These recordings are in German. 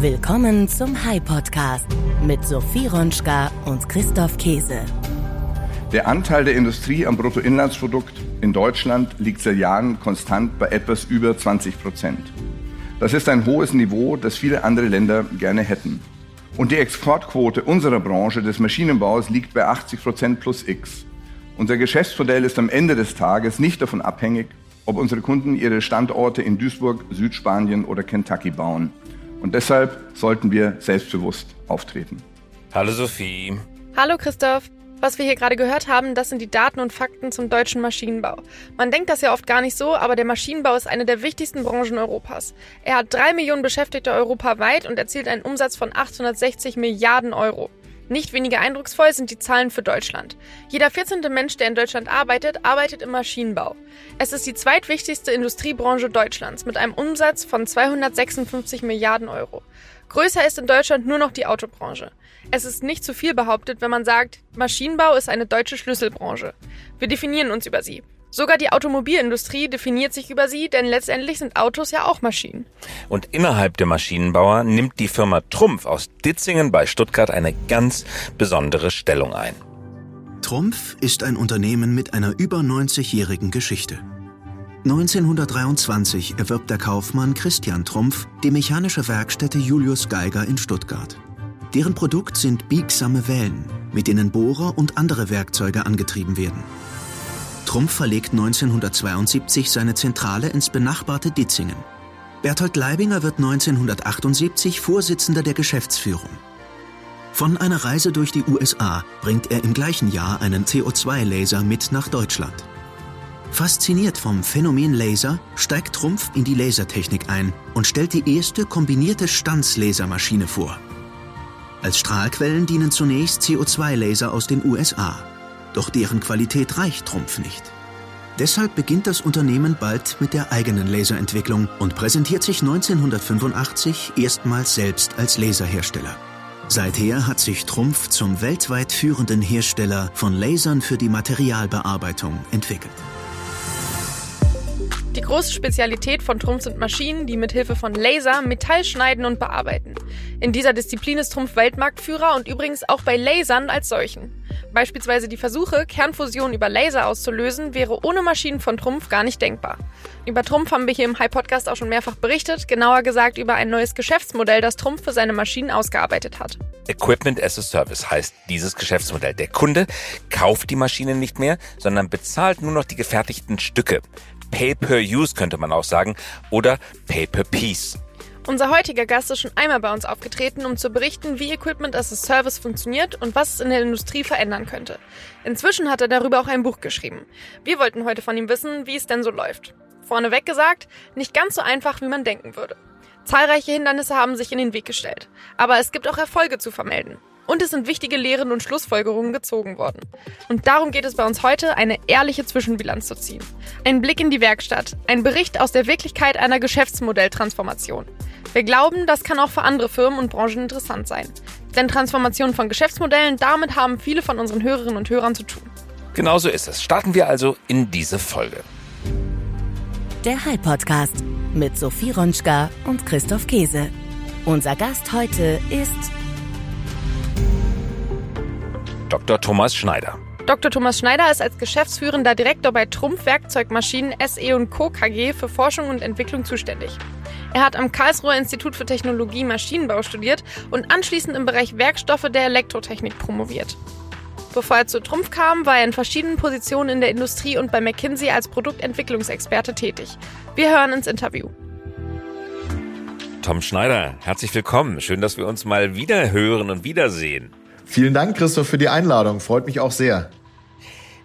Willkommen zum High Podcast mit Sophie Ronschka und Christoph Käse. Der Anteil der Industrie am Bruttoinlandsprodukt in Deutschland liegt seit Jahren konstant bei etwas über 20 Prozent. Das ist ein hohes Niveau, das viele andere Länder gerne hätten. Und die Exportquote unserer Branche des Maschinenbaus liegt bei 80 Prozent plus X. Unser Geschäftsmodell ist am Ende des Tages nicht davon abhängig, ob unsere Kunden ihre Standorte in Duisburg, Südspanien oder Kentucky bauen. Und deshalb sollten wir selbstbewusst auftreten. Hallo Sophie. Hallo Christoph. Was wir hier gerade gehört haben, das sind die Daten und Fakten zum deutschen Maschinenbau. Man denkt das ja oft gar nicht so, aber der Maschinenbau ist eine der wichtigsten Branchen Europas. Er hat drei Millionen Beschäftigte europaweit und erzielt einen Umsatz von 860 Milliarden Euro. Nicht weniger eindrucksvoll sind die Zahlen für Deutschland. Jeder 14. Mensch, der in Deutschland arbeitet, arbeitet im Maschinenbau. Es ist die zweitwichtigste Industriebranche Deutschlands mit einem Umsatz von 256 Milliarden Euro. Größer ist in Deutschland nur noch die Autobranche. Es ist nicht zu viel behauptet, wenn man sagt, Maschinenbau ist eine deutsche Schlüsselbranche. Wir definieren uns über sie. Sogar die Automobilindustrie definiert sich über sie, denn letztendlich sind Autos ja auch Maschinen. Und innerhalb der Maschinenbauer nimmt die Firma Trumpf aus Ditzingen bei Stuttgart eine ganz besondere Stellung ein. Trumpf ist ein Unternehmen mit einer über 90-jährigen Geschichte. 1923 erwirbt der Kaufmann Christian Trumpf die mechanische Werkstätte Julius Geiger in Stuttgart. Deren Produkt sind biegsame Wellen, mit denen Bohrer und andere Werkzeuge angetrieben werden. Trumpf verlegt 1972 seine Zentrale ins benachbarte Ditzingen. Berthold Leibinger wird 1978 Vorsitzender der Geschäftsführung. Von einer Reise durch die USA bringt er im gleichen Jahr einen CO2-Laser mit nach Deutschland. Fasziniert vom Phänomen Laser steigt Trumpf in die Lasertechnik ein und stellt die erste kombinierte Stanzlasermaschine vor. Als Strahlquellen dienen zunächst CO2-Laser aus den USA. Doch deren Qualität reicht Trumpf nicht. Deshalb beginnt das Unternehmen bald mit der eigenen Laserentwicklung und präsentiert sich 1985 erstmals selbst als Laserhersteller. Seither hat sich Trumpf zum weltweit führenden Hersteller von Lasern für die Materialbearbeitung entwickelt. Die große Spezialität von Trumpf sind Maschinen, die mit Hilfe von Laser Metall schneiden und bearbeiten. In dieser Disziplin ist Trumpf Weltmarktführer und übrigens auch bei Lasern als solchen. Beispielsweise die Versuche, Kernfusion über Laser auszulösen, wäre ohne Maschinen von Trumpf gar nicht denkbar. Über Trumpf haben wir hier im High Podcast auch schon mehrfach berichtet, genauer gesagt über ein neues Geschäftsmodell, das Trumpf für seine Maschinen ausgearbeitet hat. Equipment as a Service heißt dieses Geschäftsmodell. Der Kunde kauft die Maschine nicht mehr, sondern bezahlt nur noch die gefertigten Stücke. Pay-per-Use könnte man auch sagen oder Pay-per-Piece. Unser heutiger Gast ist schon einmal bei uns aufgetreten, um zu berichten, wie Equipment as a Service funktioniert und was es in der Industrie verändern könnte. Inzwischen hat er darüber auch ein Buch geschrieben. Wir wollten heute von ihm wissen, wie es denn so läuft. Vorneweg gesagt, nicht ganz so einfach, wie man denken würde. Zahlreiche Hindernisse haben sich in den Weg gestellt. Aber es gibt auch Erfolge zu vermelden. Und es sind wichtige Lehren und Schlussfolgerungen gezogen worden. Und darum geht es bei uns heute, eine ehrliche Zwischenbilanz zu ziehen. Ein Blick in die Werkstatt, ein Bericht aus der Wirklichkeit einer Geschäftsmodelltransformation. Wir glauben, das kann auch für andere Firmen und Branchen interessant sein. Denn Transformation von Geschäftsmodellen, damit haben viele von unseren Hörerinnen und Hörern zu tun. Genauso ist es. Starten wir also in diese Folge. Der High Podcast mit Sophie Ronschka und Christoph Käse. Unser Gast heute ist Dr. Thomas Schneider. Dr. Thomas Schneider ist als geschäftsführender Direktor bei Trumpf Werkzeugmaschinen SE Co. KG für Forschung und Entwicklung zuständig. Er hat am Karlsruher Institut für Technologie Maschinenbau studiert und anschließend im Bereich Werkstoffe der Elektrotechnik promoviert. Bevor er zu Trumpf kam, war er in verschiedenen Positionen in der Industrie und bei McKinsey als Produktentwicklungsexperte tätig. Wir hören ins Interview. Tom Schneider, herzlich willkommen. Schön, dass wir uns mal wieder hören und wiedersehen. Vielen Dank, Christoph, für die Einladung. Freut mich auch sehr.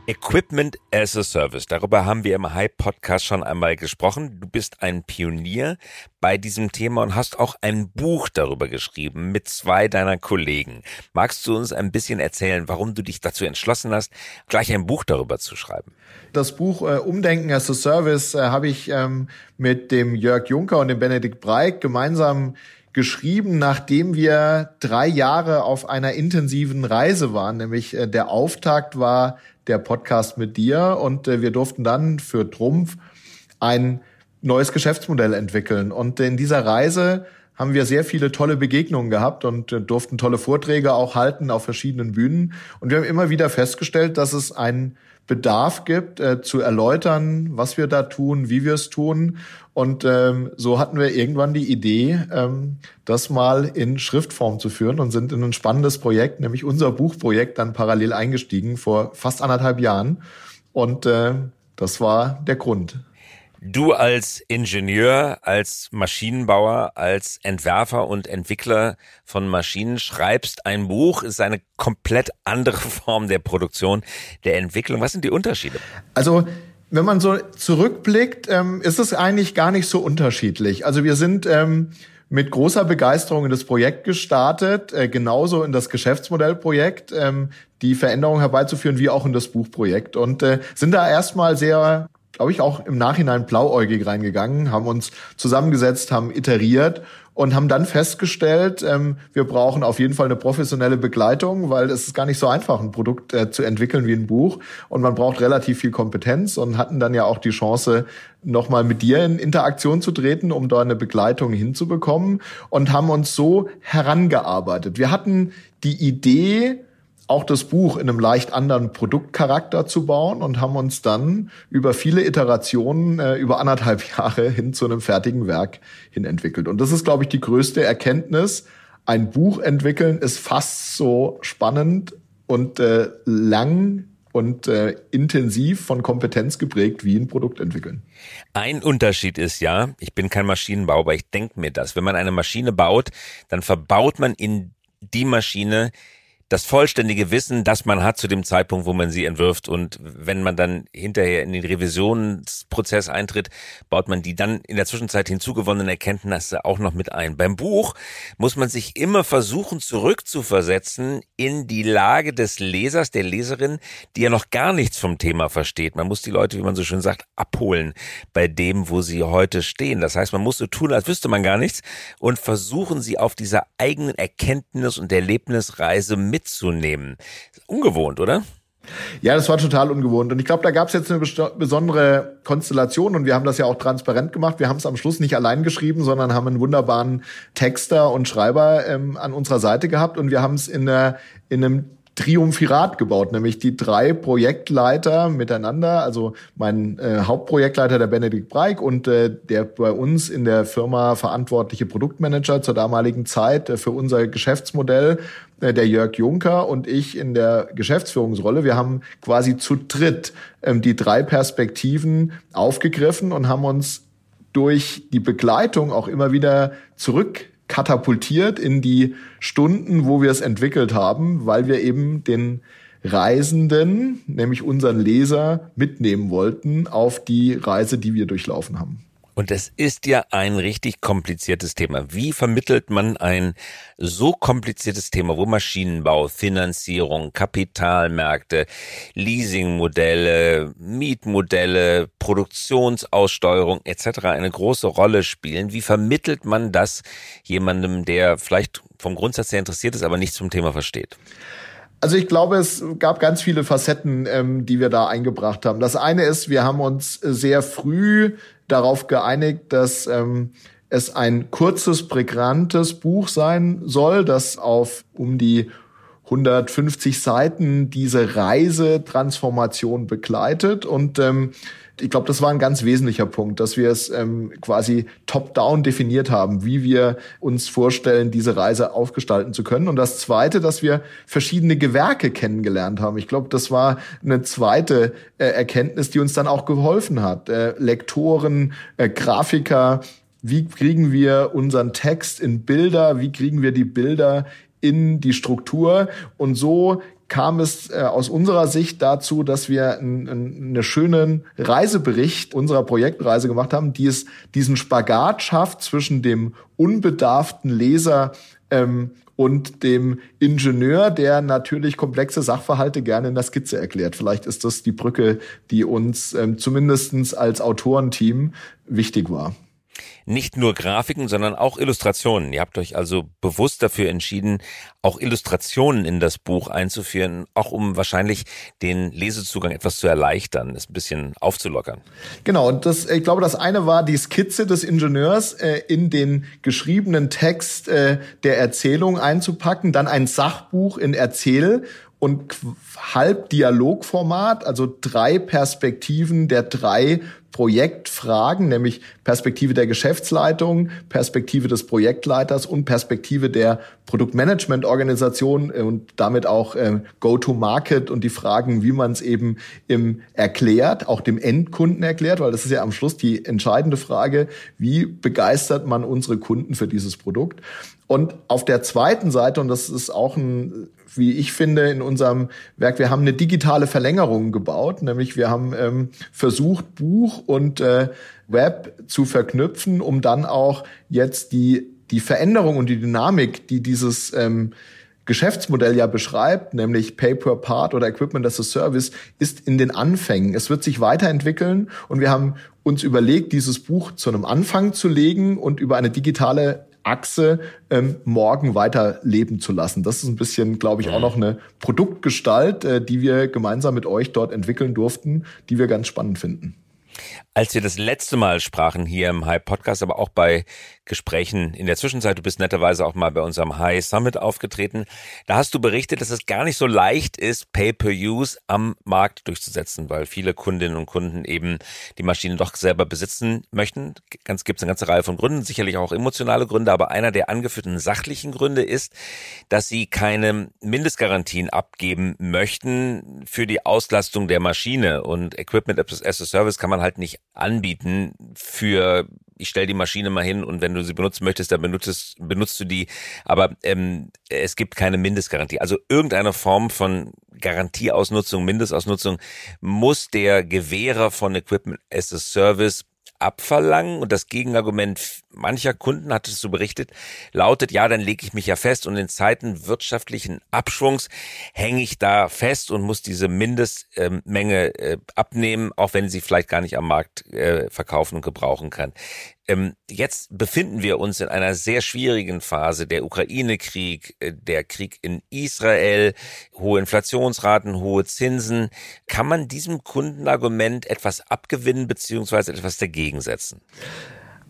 Equipment as a Service. Darüber haben wir im Hype Podcast schon einmal gesprochen. Du bist ein Pionier bei diesem Thema und hast auch ein Buch darüber geschrieben mit zwei deiner Kollegen. Magst du uns ein bisschen erzählen, warum du dich dazu entschlossen hast, gleich ein Buch darüber zu schreiben? Das Buch äh, Umdenken as a Service äh, habe ich ähm, mit dem Jörg Juncker und dem Benedikt Breik gemeinsam geschrieben, nachdem wir drei Jahre auf einer intensiven Reise waren. Nämlich äh, der Auftakt war der Podcast mit dir und äh, wir durften dann für Trumpf ein neues Geschäftsmodell entwickeln. Und in dieser Reise haben wir sehr viele tolle Begegnungen gehabt und äh, durften tolle Vorträge auch halten auf verschiedenen Bühnen. Und wir haben immer wieder festgestellt, dass es einen Bedarf gibt, äh, zu erläutern, was wir da tun, wie wir es tun. Und ähm, so hatten wir irgendwann die Idee, ähm, das mal in Schriftform zu führen und sind in ein spannendes Projekt, nämlich unser Buchprojekt, dann parallel eingestiegen vor fast anderthalb Jahren. Und äh, das war der Grund. Du als Ingenieur, als Maschinenbauer, als Entwerfer und Entwickler von Maschinen schreibst ein Buch, ist eine komplett andere Form der Produktion, der Entwicklung. Was sind die Unterschiede? Also wenn man so zurückblickt, ähm, ist es eigentlich gar nicht so unterschiedlich. Also wir sind ähm, mit großer Begeisterung in das Projekt gestartet, äh, genauso in das Geschäftsmodellprojekt, ähm, die Veränderung herbeizuführen, wie auch in das Buchprojekt. Und äh, sind da erstmal sehr glaube ich, auch im Nachhinein blauäugig reingegangen, haben uns zusammengesetzt, haben iteriert und haben dann festgestellt, ähm, wir brauchen auf jeden Fall eine professionelle Begleitung, weil es ist gar nicht so einfach, ein Produkt äh, zu entwickeln wie ein Buch und man braucht relativ viel Kompetenz und hatten dann ja auch die Chance, nochmal mit dir in Interaktion zu treten, um da eine Begleitung hinzubekommen und haben uns so herangearbeitet. Wir hatten die Idee, auch das Buch in einem leicht anderen Produktcharakter zu bauen und haben uns dann über viele Iterationen, äh, über anderthalb Jahre hin zu einem fertigen Werk hin entwickelt. Und das ist, glaube ich, die größte Erkenntnis. Ein Buch entwickeln ist fast so spannend und äh, lang und äh, intensiv von Kompetenz geprägt wie ein Produkt entwickeln. Ein Unterschied ist ja, ich bin kein Maschinenbauer, aber ich denke mir das. Wenn man eine Maschine baut, dann verbaut man in die Maschine das vollständige Wissen, das man hat zu dem Zeitpunkt, wo man sie entwirft. Und wenn man dann hinterher in den Revisionsprozess eintritt, baut man die dann in der Zwischenzeit hinzugewonnenen Erkenntnisse auch noch mit ein. Beim Buch muss man sich immer versuchen, zurückzuversetzen in die Lage des Lesers, der Leserin, die ja noch gar nichts vom Thema versteht. Man muss die Leute, wie man so schön sagt, abholen bei dem, wo sie heute stehen. Das heißt, man muss so tun, als wüsste man gar nichts und versuchen sie auf dieser eigenen Erkenntnis und Erlebnisreise mitzunehmen. Ungewohnt, oder? Ja, das war total ungewohnt. Und ich glaube, da gab es jetzt eine besondere Konstellation und wir haben das ja auch transparent gemacht. Wir haben es am Schluss nicht allein geschrieben, sondern haben einen wunderbaren Texter und Schreiber ähm, an unserer Seite gehabt und wir haben es in, in einem Triumphirat gebaut, nämlich die drei Projektleiter miteinander, also mein äh, Hauptprojektleiter, der Benedikt Breik und äh, der bei uns in der Firma verantwortliche Produktmanager zur damaligen Zeit äh, für unser Geschäftsmodell, äh, der Jörg Juncker und ich in der Geschäftsführungsrolle. Wir haben quasi zu dritt ähm, die drei Perspektiven aufgegriffen und haben uns durch die Begleitung auch immer wieder zurück katapultiert in die Stunden, wo wir es entwickelt haben, weil wir eben den Reisenden, nämlich unseren Leser, mitnehmen wollten auf die Reise, die wir durchlaufen haben. Und es ist ja ein richtig kompliziertes Thema. Wie vermittelt man ein so kompliziertes Thema, wo Maschinenbau, Finanzierung, Kapitalmärkte, Leasingmodelle, Mietmodelle, Produktionsaussteuerung etc. eine große Rolle spielen? Wie vermittelt man das jemandem, der vielleicht vom Grundsatz her interessiert ist, aber nichts zum Thema versteht? Also ich glaube, es gab ganz viele Facetten, ähm, die wir da eingebracht haben. Das eine ist, wir haben uns sehr früh darauf geeinigt, dass ähm, es ein kurzes, prägnantes Buch sein soll, das auf um die 150 Seiten diese Reisetransformation begleitet. Und ähm, ich glaube, das war ein ganz wesentlicher Punkt, dass wir es ähm, quasi top-down definiert haben, wie wir uns vorstellen, diese Reise aufgestalten zu können. Und das Zweite, dass wir verschiedene Gewerke kennengelernt haben. Ich glaube, das war eine zweite äh, Erkenntnis, die uns dann auch geholfen hat. Äh, Lektoren, äh, Grafiker, wie kriegen wir unseren Text in Bilder, wie kriegen wir die Bilder in die Struktur und so kam es äh, aus unserer Sicht dazu, dass wir einen, schönen Reisebericht unserer Projektreise gemacht haben, die es diesen Spagat schafft zwischen dem unbedarften Leser ähm, und dem Ingenieur, der natürlich komplexe Sachverhalte gerne in der Skizze erklärt. Vielleicht ist das die Brücke, die uns ähm, zumindest als Autorenteam wichtig war. Nicht nur Grafiken, sondern auch Illustrationen. Ihr habt euch also bewusst dafür entschieden, auch Illustrationen in das Buch einzuführen, auch um wahrscheinlich den Lesezugang etwas zu erleichtern, es ein bisschen aufzulockern. Genau, und das, ich glaube, das eine war die Skizze des Ingenieurs äh, in den geschriebenen Text äh, der Erzählung einzupacken, dann ein Sachbuch in Erzähl und halb Dialogformat, also drei Perspektiven der drei Projektfragen, nämlich Perspektive der Geschäftsleitung, Perspektive des Projektleiters und Perspektive der Produktmanagement-Organisation und damit auch äh, Go-to-Market und die Fragen, wie man es eben im erklärt, auch dem Endkunden erklärt, weil das ist ja am Schluss die entscheidende Frage, wie begeistert man unsere Kunden für dieses Produkt? Und auf der zweiten Seite, und das ist auch ein, wie ich finde, in unserem Werk, wir haben eine digitale Verlängerung gebaut, nämlich wir haben ähm, versucht, Buch und äh, Web zu verknüpfen, um dann auch jetzt die, die Veränderung und die Dynamik, die dieses ähm, Geschäftsmodell ja beschreibt, nämlich Pay per Part oder Equipment as a Service, ist in den Anfängen. Es wird sich weiterentwickeln und wir haben uns überlegt, dieses Buch zu einem Anfang zu legen und über eine digitale Achse ähm, morgen weiter leben zu lassen. Das ist ein bisschen, glaube ich, auch noch eine Produktgestalt, äh, die wir gemeinsam mit euch dort entwickeln durften, die wir ganz spannend finden. Als wir das letzte Mal sprachen hier im High Podcast, aber auch bei Gesprächen. In der Zwischenzeit, du bist netterweise auch mal bei unserem High Summit aufgetreten, da hast du berichtet, dass es gar nicht so leicht ist, Pay-per-Use am Markt durchzusetzen, weil viele Kundinnen und Kunden eben die Maschine doch selber besitzen möchten. Ganz gibt es eine ganze Reihe von Gründen, sicherlich auch emotionale Gründe, aber einer der angeführten sachlichen Gründe ist, dass sie keine Mindestgarantien abgeben möchten für die Auslastung der Maschine. Und Equipment as a Service kann man halt nicht anbieten für ich stelle die Maschine mal hin und wenn du sie benutzen möchtest, dann benutzt, benutzt du die. Aber ähm, es gibt keine Mindestgarantie. Also irgendeine Form von Garantieausnutzung, Mindestausnutzung muss der Gewährer von Equipment as a Service abverlangen. Und das Gegenargument mancher Kunden, hattest du berichtet, lautet, ja, dann lege ich mich ja fest und in Zeiten wirtschaftlichen Abschwungs hänge ich da fest und muss diese Mindestmenge äh, abnehmen, auch wenn sie vielleicht gar nicht am Markt äh, verkaufen und gebrauchen kann. Ähm, jetzt befinden wir uns in einer sehr schwierigen Phase. Der Ukraine-Krieg, äh, der Krieg in Israel, hohe Inflationsraten, hohe Zinsen. Kann man diesem Kundenargument etwas abgewinnen beziehungsweise etwas dagegen setzen?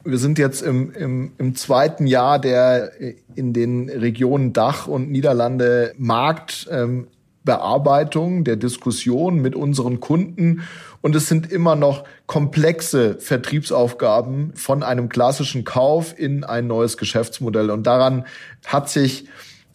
Wir sind jetzt im, im, im zweiten Jahr der in den Regionen Dach und Niederlande Markt ähm, Bearbeitung, der Diskussion mit unseren Kunden. Und es sind immer noch komplexe Vertriebsaufgaben von einem klassischen Kauf in ein neues Geschäftsmodell. Und daran hat sich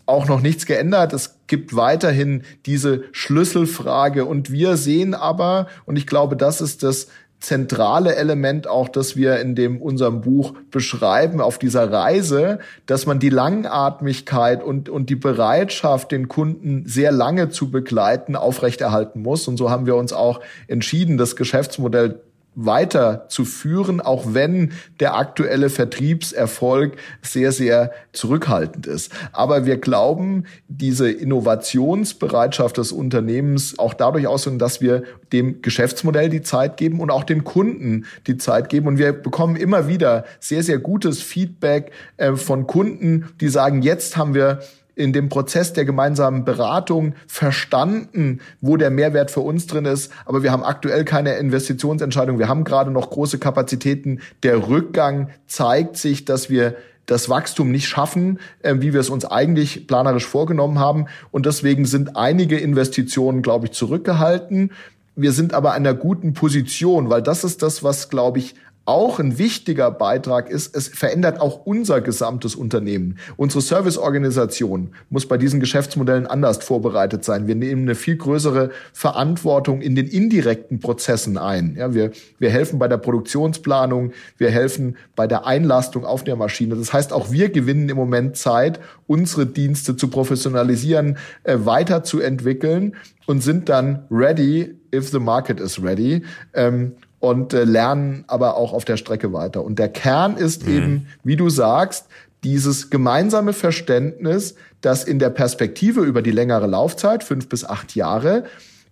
auch noch nichts geändert. Es gibt weiterhin diese Schlüsselfrage. Und wir sehen aber, und ich glaube, das ist das zentrale Element auch, das wir in dem unserem Buch beschreiben auf dieser Reise, dass man die Langatmigkeit und und die Bereitschaft, den Kunden sehr lange zu begleiten, aufrechterhalten muss. Und so haben wir uns auch entschieden, das Geschäftsmodell weiterzuführen, auch wenn der aktuelle Vertriebserfolg sehr, sehr zurückhaltend ist. Aber wir glauben, diese Innovationsbereitschaft des Unternehmens auch dadurch aus, dass wir dem Geschäftsmodell die Zeit geben und auch den Kunden die Zeit geben. Und wir bekommen immer wieder sehr, sehr gutes Feedback äh, von Kunden, die sagen, jetzt haben wir in dem Prozess der gemeinsamen Beratung verstanden, wo der Mehrwert für uns drin ist. Aber wir haben aktuell keine Investitionsentscheidung. Wir haben gerade noch große Kapazitäten. Der Rückgang zeigt sich, dass wir das Wachstum nicht schaffen, äh, wie wir es uns eigentlich planerisch vorgenommen haben. Und deswegen sind einige Investitionen, glaube ich, zurückgehalten. Wir sind aber an einer guten Position, weil das ist das, was, glaube ich, auch ein wichtiger Beitrag ist, es verändert auch unser gesamtes Unternehmen. Unsere Serviceorganisation muss bei diesen Geschäftsmodellen anders vorbereitet sein. Wir nehmen eine viel größere Verantwortung in den indirekten Prozessen ein. Ja, wir, wir helfen bei der Produktionsplanung, wir helfen bei der Einlastung auf der Maschine. Das heißt, auch wir gewinnen im Moment Zeit, unsere Dienste zu professionalisieren, äh, weiterzuentwickeln und sind dann ready, if the market is ready. Ähm, und äh, lernen aber auch auf der Strecke weiter. Und der Kern ist mhm. eben, wie du sagst, dieses gemeinsame Verständnis, dass in der Perspektive über die längere Laufzeit, fünf bis acht Jahre,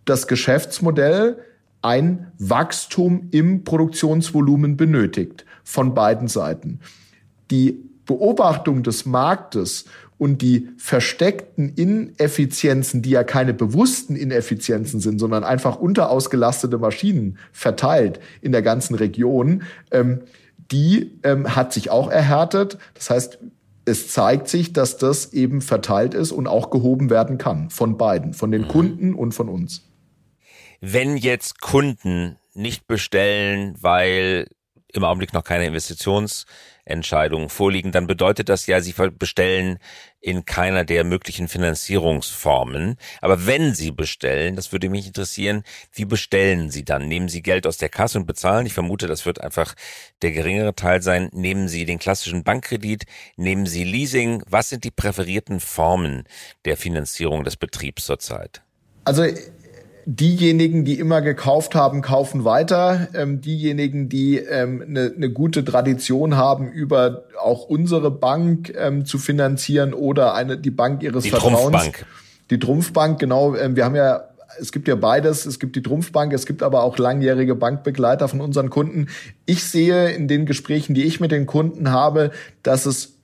das Geschäftsmodell ein Wachstum im Produktionsvolumen benötigt von beiden Seiten. Die Beobachtung des Marktes und die versteckten Ineffizienzen, die ja keine bewussten Ineffizienzen sind, sondern einfach unterausgelastete Maschinen verteilt in der ganzen Region, ähm, die ähm, hat sich auch erhärtet. Das heißt, es zeigt sich, dass das eben verteilt ist und auch gehoben werden kann von beiden, von den mhm. Kunden und von uns. Wenn jetzt Kunden nicht bestellen, weil im Augenblick noch keine Investitionsentscheidungen vorliegen, dann bedeutet das ja, sie bestellen in keiner der möglichen Finanzierungsformen. Aber wenn Sie bestellen, das würde mich interessieren, wie bestellen Sie dann? Nehmen Sie Geld aus der Kasse und bezahlen? Ich vermute, das wird einfach der geringere Teil sein. Nehmen Sie den klassischen Bankkredit? Nehmen Sie Leasing? Was sind die präferierten Formen der Finanzierung des Betriebs zurzeit? Also diejenigen, die immer gekauft haben, kaufen weiter. Ähm, diejenigen, die ähm, eine, eine gute Tradition haben, über auch unsere Bank ähm, zu finanzieren oder eine die Bank ihres die Vertrauens. Trumpfbank. Die Trumpfbank, genau. Ähm, wir haben ja es gibt ja beides. Es gibt die Trumpfbank, es gibt aber auch langjährige Bankbegleiter von unseren Kunden. Ich sehe in den Gesprächen, die ich mit den Kunden habe, dass es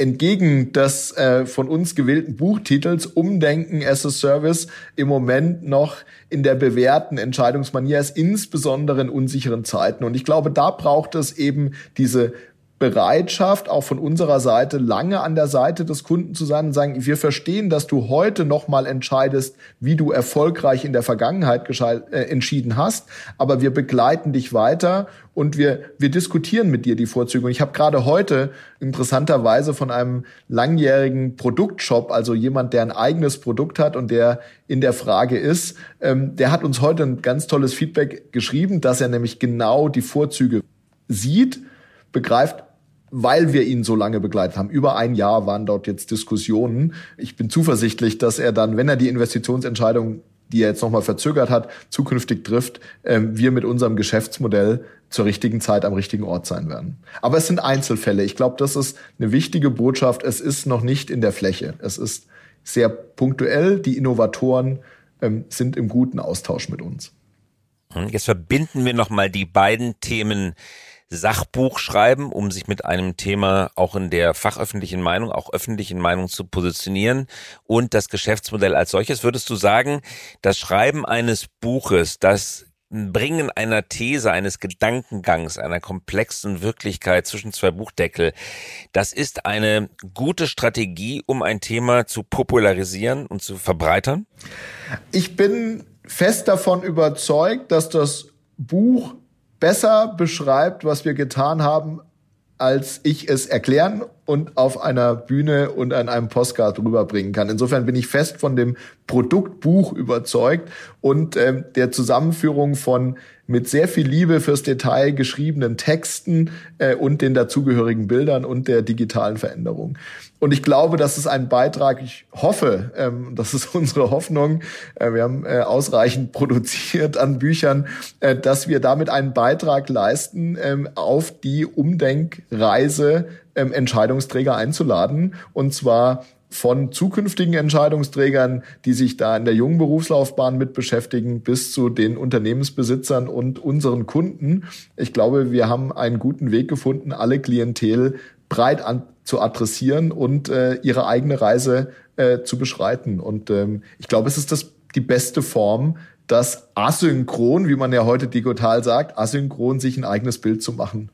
entgegen des äh, von uns gewählten Buchtitels Umdenken as a Service im Moment noch in der bewährten Entscheidungsmanier ist, insbesondere in unsicheren Zeiten. Und ich glaube, da braucht es eben diese Bereitschaft, auch von unserer Seite, lange an der Seite des Kunden zu sein und sagen, wir verstehen, dass du heute nochmal entscheidest, wie du erfolgreich in der Vergangenheit äh, entschieden hast, aber wir begleiten dich weiter und wir, wir diskutieren mit dir die Vorzüge. Und ich habe gerade heute interessanterweise von einem langjährigen Produktshop, also jemand, der ein eigenes Produkt hat und der in der Frage ist, ähm, der hat uns heute ein ganz tolles Feedback geschrieben, dass er nämlich genau die Vorzüge sieht, begreift, weil wir ihn so lange begleitet haben. Über ein Jahr waren dort jetzt Diskussionen. Ich bin zuversichtlich, dass er dann, wenn er die Investitionsentscheidung, die er jetzt nochmal verzögert hat, zukünftig trifft, ähm, wir mit unserem Geschäftsmodell zur richtigen Zeit am richtigen Ort sein werden. Aber es sind Einzelfälle. Ich glaube, das ist eine wichtige Botschaft. Es ist noch nicht in der Fläche. Es ist sehr punktuell. Die Innovatoren ähm, sind im guten Austausch mit uns. Jetzt verbinden wir nochmal die beiden Themen Sachbuch schreiben, um sich mit einem Thema auch in der fachöffentlichen Meinung, auch öffentlichen Meinung zu positionieren und das Geschäftsmodell als solches. Würdest du sagen, das Schreiben eines Buches, das Bringen einer These, eines Gedankengangs, einer komplexen Wirklichkeit zwischen zwei Buchdeckel, das ist eine gute Strategie, um ein Thema zu popularisieren und zu verbreitern? Ich bin fest davon überzeugt, dass das Buch besser beschreibt, was wir getan haben, als ich es erklären und auf einer Bühne und an einem Postcard rüberbringen kann. Insofern bin ich fest von dem Produktbuch überzeugt und ähm, der Zusammenführung von mit sehr viel Liebe fürs Detail geschriebenen Texten äh, und den dazugehörigen Bildern und der digitalen Veränderung. Und ich glaube, das ist ein Beitrag, ich hoffe, ähm, das ist unsere Hoffnung, äh, wir haben äh, ausreichend produziert an Büchern, äh, dass wir damit einen Beitrag leisten, ähm, auf die Umdenkreise ähm, Entscheidungsträger einzuladen. Und zwar von zukünftigen Entscheidungsträgern, die sich da in der jungen Berufslaufbahn mit beschäftigen, bis zu den Unternehmensbesitzern und unseren Kunden. Ich glaube, wir haben einen guten Weg gefunden, alle Klientel breit an, zu adressieren und äh, ihre eigene Reise äh, zu beschreiten. Und ähm, ich glaube, es ist das die beste Form, das asynchron, wie man ja heute digital sagt, asynchron sich ein eigenes Bild zu machen.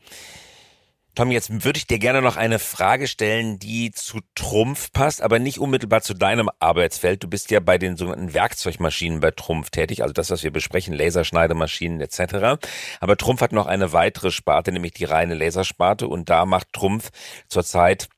Tom, jetzt würde ich dir gerne noch eine Frage stellen, die zu Trumpf passt, aber nicht unmittelbar zu deinem Arbeitsfeld. Du bist ja bei den sogenannten Werkzeugmaschinen bei Trumpf tätig, also das, was wir besprechen, Laserschneidemaschinen etc. Aber Trumpf hat noch eine weitere Sparte, nämlich die reine Lasersparte und da macht Trumpf zurzeit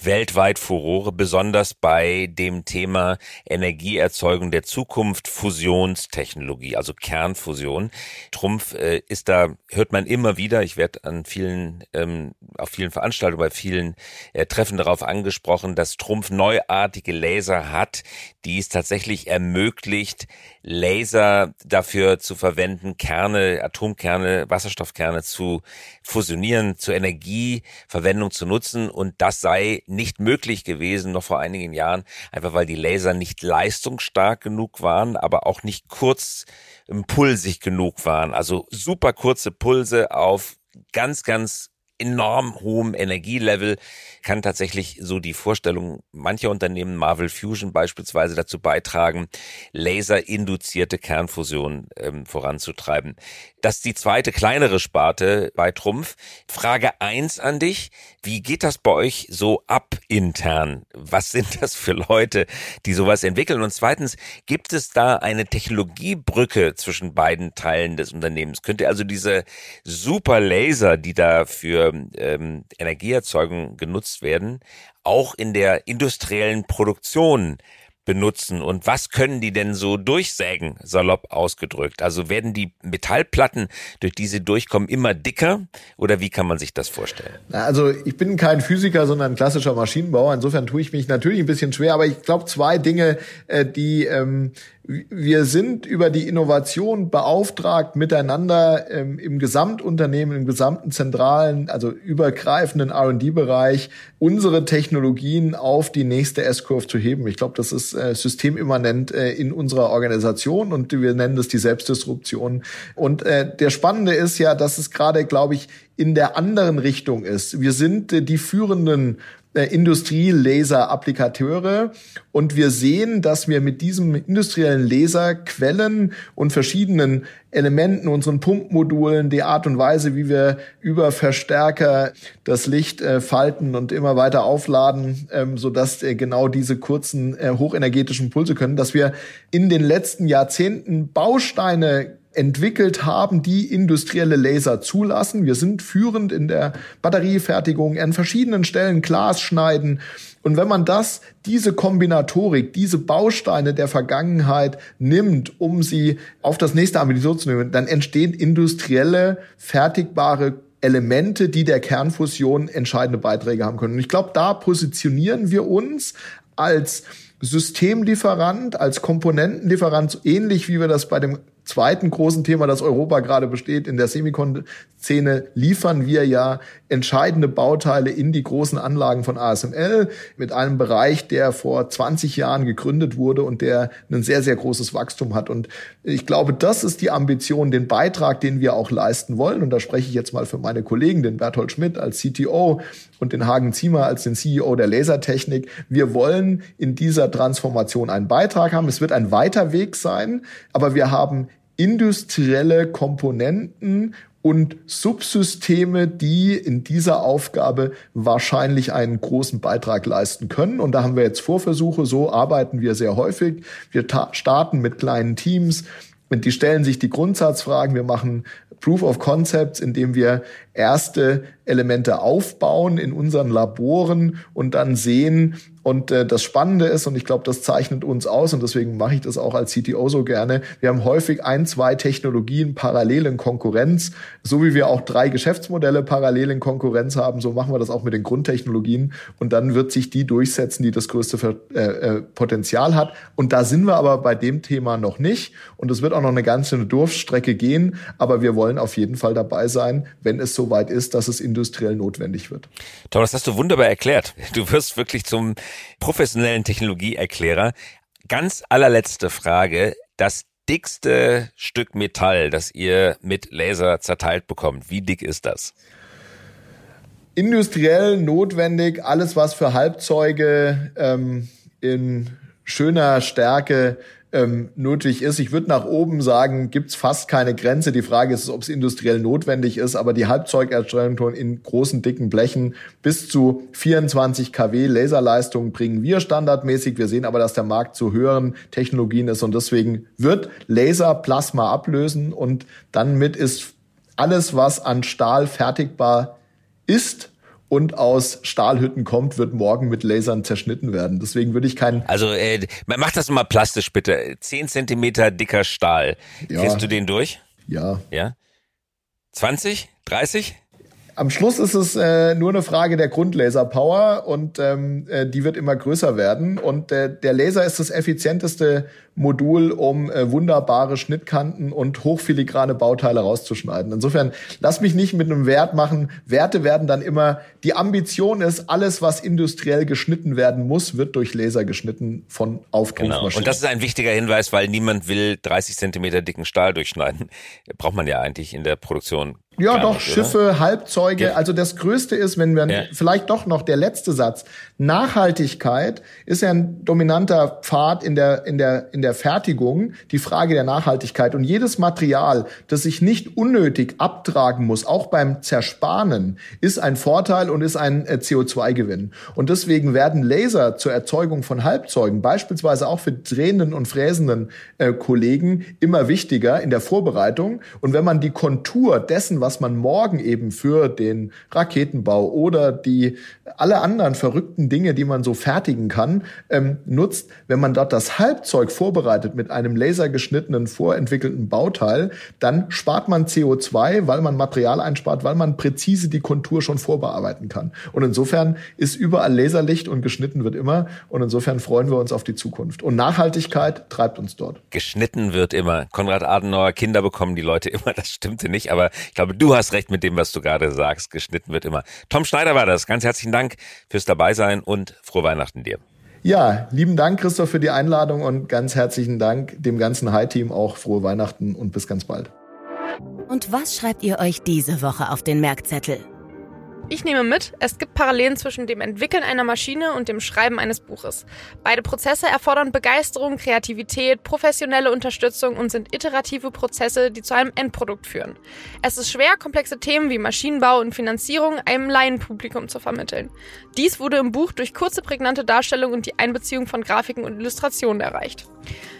weltweit Furore, besonders bei dem Thema Energieerzeugung der Zukunft, Fusionstechnologie, also Kernfusion. Trumpf äh, ist da, hört man immer wieder, ich werde an vielen, ähm, auf vielen Veranstaltungen, bei vielen äh, Treffen darauf angesprochen, dass Trumpf neuartige Laser hat, die es tatsächlich ermöglicht, Laser dafür zu verwenden, Kerne, Atomkerne, Wasserstoffkerne zu fusionieren, zur Energieverwendung zu nutzen und das sei nicht möglich gewesen, noch vor einigen Jahren, einfach weil die Laser nicht leistungsstark genug waren, aber auch nicht kurz impulsig genug waren. Also super kurze Pulse auf ganz, ganz enorm hohem Energielevel kann tatsächlich so die Vorstellung mancher Unternehmen, Marvel Fusion beispielsweise, dazu beitragen, laserinduzierte Kernfusion ähm, voranzutreiben. Das ist die zweite kleinere Sparte bei Trumpf. Frage eins an dich. Wie geht das bei euch so ab intern? Was sind das für Leute, die sowas entwickeln? Und zweitens, gibt es da eine Technologiebrücke zwischen beiden Teilen des Unternehmens? Könnte also diese super Laser, die da für ähm, Energieerzeugung genutzt werden, auch in der industriellen Produktion benutzen und was können die denn so durchsägen, salopp ausgedrückt? Also werden die Metallplatten, durch die sie durchkommen, immer dicker oder wie kann man sich das vorstellen? Also ich bin kein Physiker, sondern klassischer Maschinenbauer. Insofern tue ich mich natürlich ein bisschen schwer, aber ich glaube zwei Dinge, äh, die ähm, wir sind über die Innovation beauftragt, miteinander ähm, im Gesamtunternehmen, im gesamten zentralen, also übergreifenden R&D-Bereich unsere Technologien auf die nächste S-Curve zu heben. Ich glaube, das ist äh, systemimmanent äh, in unserer Organisation und wir nennen das die Selbstdisruption. Und äh, der Spannende ist ja, dass es gerade, glaube ich, in der anderen Richtung ist. Wir sind äh, die führenden Industrielaser-Applikateure. Und wir sehen, dass wir mit diesem industriellen Laserquellen und verschiedenen Elementen, unseren Pumpmodulen, die Art und Weise, wie wir über Verstärker das Licht äh, falten und immer weiter aufladen, ähm, sodass äh, genau diese kurzen äh, hochenergetischen Pulse können, dass wir in den letzten Jahrzehnten Bausteine entwickelt haben, die industrielle Laser zulassen. Wir sind führend in der Batteriefertigung, an verschiedenen Stellen Glas schneiden. Und wenn man das, diese Kombinatorik, diese Bausteine der Vergangenheit nimmt, um sie auf das nächste Ambition zu nehmen, dann entstehen industrielle, fertigbare Elemente, die der Kernfusion entscheidende Beiträge haben können. Und ich glaube, da positionieren wir uns als Systemlieferant, als Komponentenlieferant, ähnlich wie wir das bei dem zweiten großen Thema, das Europa gerade besteht, in der Semikon-Szene, liefern wir ja entscheidende Bauteile in die großen Anlagen von ASML mit einem Bereich, der vor 20 Jahren gegründet wurde und der ein sehr, sehr großes Wachstum hat. Und ich glaube, das ist die Ambition, den Beitrag, den wir auch leisten wollen. Und da spreche ich jetzt mal für meine Kollegen, den Berthold Schmidt als CTO und den Hagen Ziemer als den CEO der Lasertechnik. Wir wollen in dieser Transformation einen Beitrag haben. Es wird ein weiter Weg sein, aber wir haben industrielle Komponenten und Subsysteme, die in dieser Aufgabe wahrscheinlich einen großen Beitrag leisten können. Und da haben wir jetzt Vorversuche, so arbeiten wir sehr häufig. Wir starten mit kleinen Teams, und die stellen sich die Grundsatzfragen. Wir machen Proof of Concepts, indem wir erste Elemente aufbauen in unseren Laboren und dann sehen, und äh, das Spannende ist, und ich glaube, das zeichnet uns aus, und deswegen mache ich das auch als CTO so gerne, wir haben häufig ein, zwei Technologien parallel in Konkurrenz. So wie wir auch drei Geschäftsmodelle parallel in Konkurrenz haben, so machen wir das auch mit den Grundtechnologien. Und dann wird sich die durchsetzen, die das größte äh, äh, Potenzial hat. Und da sind wir aber bei dem Thema noch nicht. Und es wird auch noch eine ganze Durststrecke gehen. Aber wir wollen auf jeden Fall dabei sein, wenn es soweit ist, dass es industriell notwendig wird. Thomas, das hast du wunderbar erklärt. Du wirst wirklich zum professionellen Technologieerklärer. Ganz allerletzte Frage. Das dickste Stück Metall, das ihr mit Laser zerteilt bekommt, wie dick ist das? Industriell notwendig, alles was für Halbzeuge ähm, in schöner Stärke ähm, nötig ist. Ich würde nach oben sagen, gibt's fast keine Grenze. Die Frage ist, ob es industriell notwendig ist, aber die Halbzeugerstellung in großen, dicken Blechen bis zu 24 kW Laserleistung bringen wir standardmäßig. Wir sehen aber, dass der Markt zu höheren Technologien ist und deswegen wird Laser Plasma ablösen und dann mit ist alles, was an Stahl fertigbar ist, und aus Stahlhütten kommt, wird morgen mit Lasern zerschnitten werden. Deswegen würde ich keinen. Also äh, mach das mal plastisch bitte. Zehn Zentimeter dicker Stahl. Ja. Kriegst du den durch? Ja. Ja. 20? 30? Am Schluss ist es äh, nur eine Frage der Grundlaser-Power und ähm, äh, die wird immer größer werden. Und äh, der Laser ist das effizienteste Modul, um äh, wunderbare Schnittkanten und hochfiligrane Bauteile rauszuschneiden. Insofern lass mich nicht mit einem Wert machen. Werte werden dann immer, die Ambition ist, alles, was industriell geschnitten werden muss, wird durch Laser geschnitten von Aufdruckmaschinen. Genau. Und das ist ein wichtiger Hinweis, weil niemand will 30 Zentimeter dicken Stahl durchschneiden. Braucht man ja eigentlich in der Produktion Ja, doch, nicht, Schiffe? Halbzeuge. Ja. Also das Größte ist, wenn wir ja. vielleicht doch noch der letzte Satz. Nachhaltigkeit ist ja ein dominanter Pfad in der, in der, in der Fertigung, die Frage der Nachhaltigkeit. Und jedes Material, das sich nicht unnötig abtragen muss, auch beim Zersparen, ist ein Vorteil und ist ein äh, CO2-Gewinn. Und deswegen werden Laser zur Erzeugung von Halbzeugen, beispielsweise auch für drehenden und fräsenden äh, Kollegen, immer wichtiger in der Vorbereitung. Und wenn man die Kontur dessen, was man morgen eben für den Raketenbau oder die alle anderen verrückten Dinge, die man so fertigen kann, ähm, nutzt, wenn man dort das Halbzeug vorbereitet mit einem lasergeschnittenen, vorentwickelten Bauteil, dann spart man CO2, weil man Material einspart, weil man präzise die Kontur schon vorbearbeiten kann. Und insofern ist überall Laserlicht und geschnitten wird immer. Und insofern freuen wir uns auf die Zukunft. Und Nachhaltigkeit treibt uns dort. Geschnitten wird immer. Konrad Adenauer, Kinder bekommen die Leute immer. Das stimmte nicht. Aber ich glaube, du hast recht mit dem, was du gerade sagst. Geschnitten wird immer. Tom Schneider war das. Ganz herzlichen Dank fürs Dabeisein und frohe Weihnachten dir. Ja, lieben Dank, Christoph, für die Einladung und ganz herzlichen Dank dem ganzen High-Team auch frohe Weihnachten und bis ganz bald. Und was schreibt ihr euch diese Woche auf den Merkzettel? Ich nehme mit, es gibt Parallelen zwischen dem Entwickeln einer Maschine und dem Schreiben eines Buches. Beide Prozesse erfordern Begeisterung, Kreativität, professionelle Unterstützung und sind iterative Prozesse, die zu einem Endprodukt führen. Es ist schwer, komplexe Themen wie Maschinenbau und Finanzierung einem Laienpublikum zu vermitteln. Dies wurde im Buch durch kurze, prägnante Darstellung und die Einbeziehung von Grafiken und Illustrationen erreicht.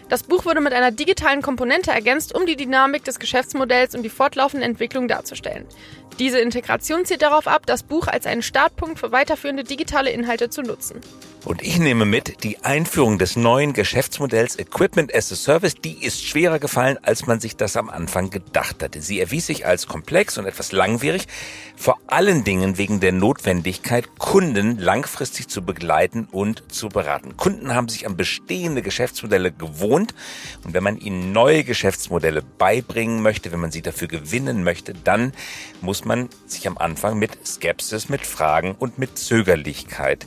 Das Buch wurde mit einer digitalen Komponente ergänzt, um die Dynamik des Geschäftsmodells und die fortlaufende Entwicklung darzustellen. Diese Integration zielt darauf ab, das Buch als einen Startpunkt für weiterführende digitale Inhalte zu nutzen. Und ich nehme mit, die Einführung des neuen Geschäftsmodells Equipment as a Service, die ist schwerer gefallen, als man sich das am Anfang gedacht hatte. Sie erwies sich als komplex und etwas langwierig, vor allen Dingen wegen der Notwendigkeit, Kunden langfristig zu begleiten und zu beraten. Kunden haben sich an bestehende Geschäftsmodelle gewohnt und wenn man ihnen neue Geschäftsmodelle beibringen möchte, wenn man sie dafür gewinnen möchte, dann muss man sich am Anfang mit Skepsis, mit Fragen und mit Zögerlichkeit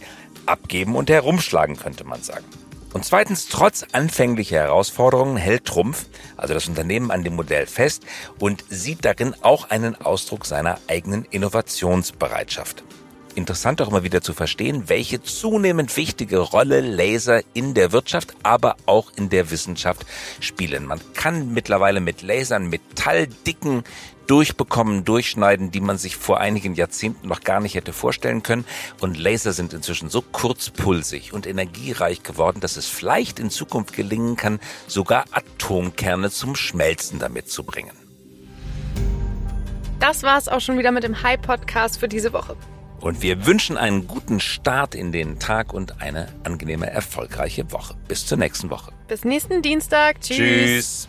abgeben und herumschlagen, könnte man sagen. Und zweitens, trotz anfänglicher Herausforderungen hält Trumpf, also das Unternehmen, an dem Modell fest und sieht darin auch einen Ausdruck seiner eigenen Innovationsbereitschaft. Interessant auch immer wieder zu verstehen, welche zunehmend wichtige Rolle Laser in der Wirtschaft, aber auch in der Wissenschaft spielen. Man kann mittlerweile mit Lasern metalldicken durchbekommen, durchschneiden, die man sich vor einigen Jahrzehnten noch gar nicht hätte vorstellen können. Und Laser sind inzwischen so kurzpulsig und energiereich geworden, dass es vielleicht in Zukunft gelingen kann, sogar Atomkerne zum Schmelzen damit zu bringen. Das war es auch schon wieder mit dem High Podcast für diese Woche. Und wir wünschen einen guten Start in den Tag und eine angenehme, erfolgreiche Woche. Bis zur nächsten Woche. Bis nächsten Dienstag. Tschüss. Tschüss.